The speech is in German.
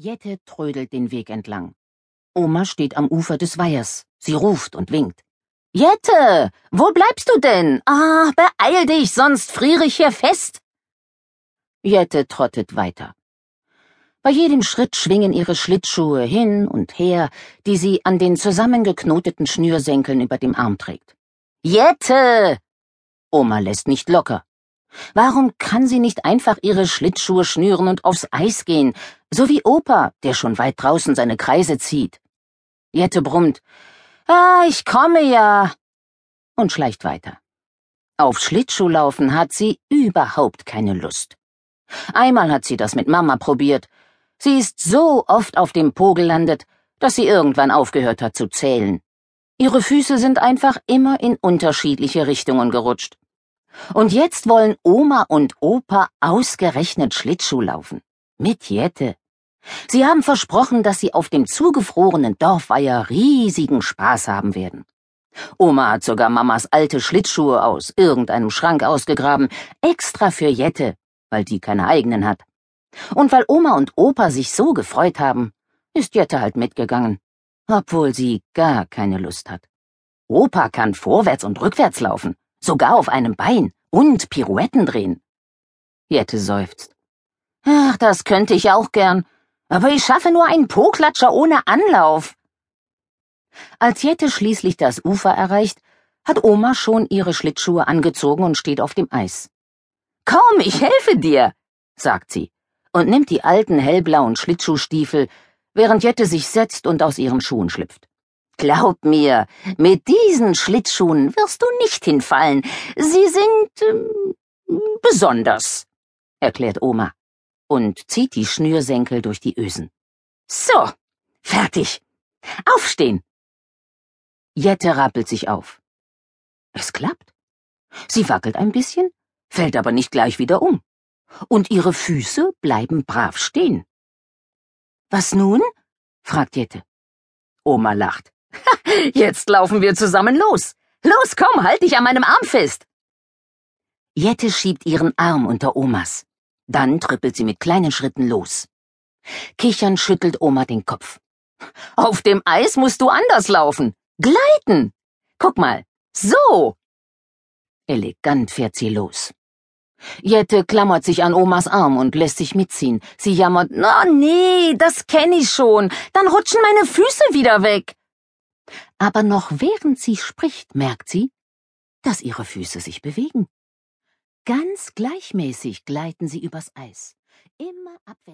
Jette trödelt den Weg entlang. Oma steht am Ufer des Weihers. Sie ruft und winkt. Jette, wo bleibst du denn? Ah, beeil dich, sonst friere ich hier fest. Jette trottet weiter. Bei jedem Schritt schwingen ihre Schlittschuhe hin und her, die sie an den zusammengeknoteten Schnürsenkeln über dem Arm trägt. Jette! Oma lässt nicht locker. Warum kann sie nicht einfach ihre Schlittschuhe schnüren und aufs Eis gehen, so wie Opa, der schon weit draußen seine Kreise zieht? Jette brummt, Ah, ich komme ja, und schleicht weiter. Auf Schlittschuhlaufen hat sie überhaupt keine Lust. Einmal hat sie das mit Mama probiert. Sie ist so oft auf dem Po gelandet, dass sie irgendwann aufgehört hat zu zählen. Ihre Füße sind einfach immer in unterschiedliche Richtungen gerutscht. Und jetzt wollen Oma und Opa ausgerechnet Schlittschuh laufen. Mit Jette. Sie haben versprochen, dass sie auf dem zugefrorenen Dorfweiher riesigen Spaß haben werden. Oma hat sogar Mamas alte Schlittschuhe aus irgendeinem Schrank ausgegraben, extra für Jette, weil die keine eigenen hat. Und weil Oma und Opa sich so gefreut haben, ist Jette halt mitgegangen, obwohl sie gar keine Lust hat. Opa kann vorwärts und rückwärts laufen, sogar auf einem Bein und Pirouetten drehen. Jette seufzt. Ach, das könnte ich auch gern, aber ich schaffe nur einen Po-Klatscher ohne Anlauf. Als Jette schließlich das Ufer erreicht, hat Oma schon ihre Schlittschuhe angezogen und steht auf dem Eis. Komm, ich helfe dir, sagt sie und nimmt die alten hellblauen Schlittschuhstiefel, während Jette sich setzt und aus ihren Schuhen schlüpft. Glaub mir, mit diesen Schlittschuhen wirst du nicht hinfallen. Sie sind ähm, besonders, erklärt Oma und zieht die Schnürsenkel durch die Ösen. So, fertig. Aufstehen. Jette rappelt sich auf. Es klappt. Sie wackelt ein bisschen, fällt aber nicht gleich wieder um. Und ihre Füße bleiben brav stehen. Was nun? fragt Jette. Oma lacht. Jetzt laufen wir zusammen los. Los, komm, halt dich an meinem Arm fest. Jette schiebt ihren Arm unter Omas. Dann trippelt sie mit kleinen Schritten los. Kichern schüttelt Oma den Kopf. Auf dem Eis musst du anders laufen. Gleiten. Guck mal. So. Elegant fährt sie los. Jette klammert sich an Omas Arm und lässt sich mitziehen. Sie jammert, na oh, nee, das kenn ich schon. Dann rutschen meine Füße wieder weg. Aber noch während sie spricht, merkt sie, dass ihre Füße sich bewegen. Ganz gleichmäßig gleiten sie übers Eis, immer abwechselnd.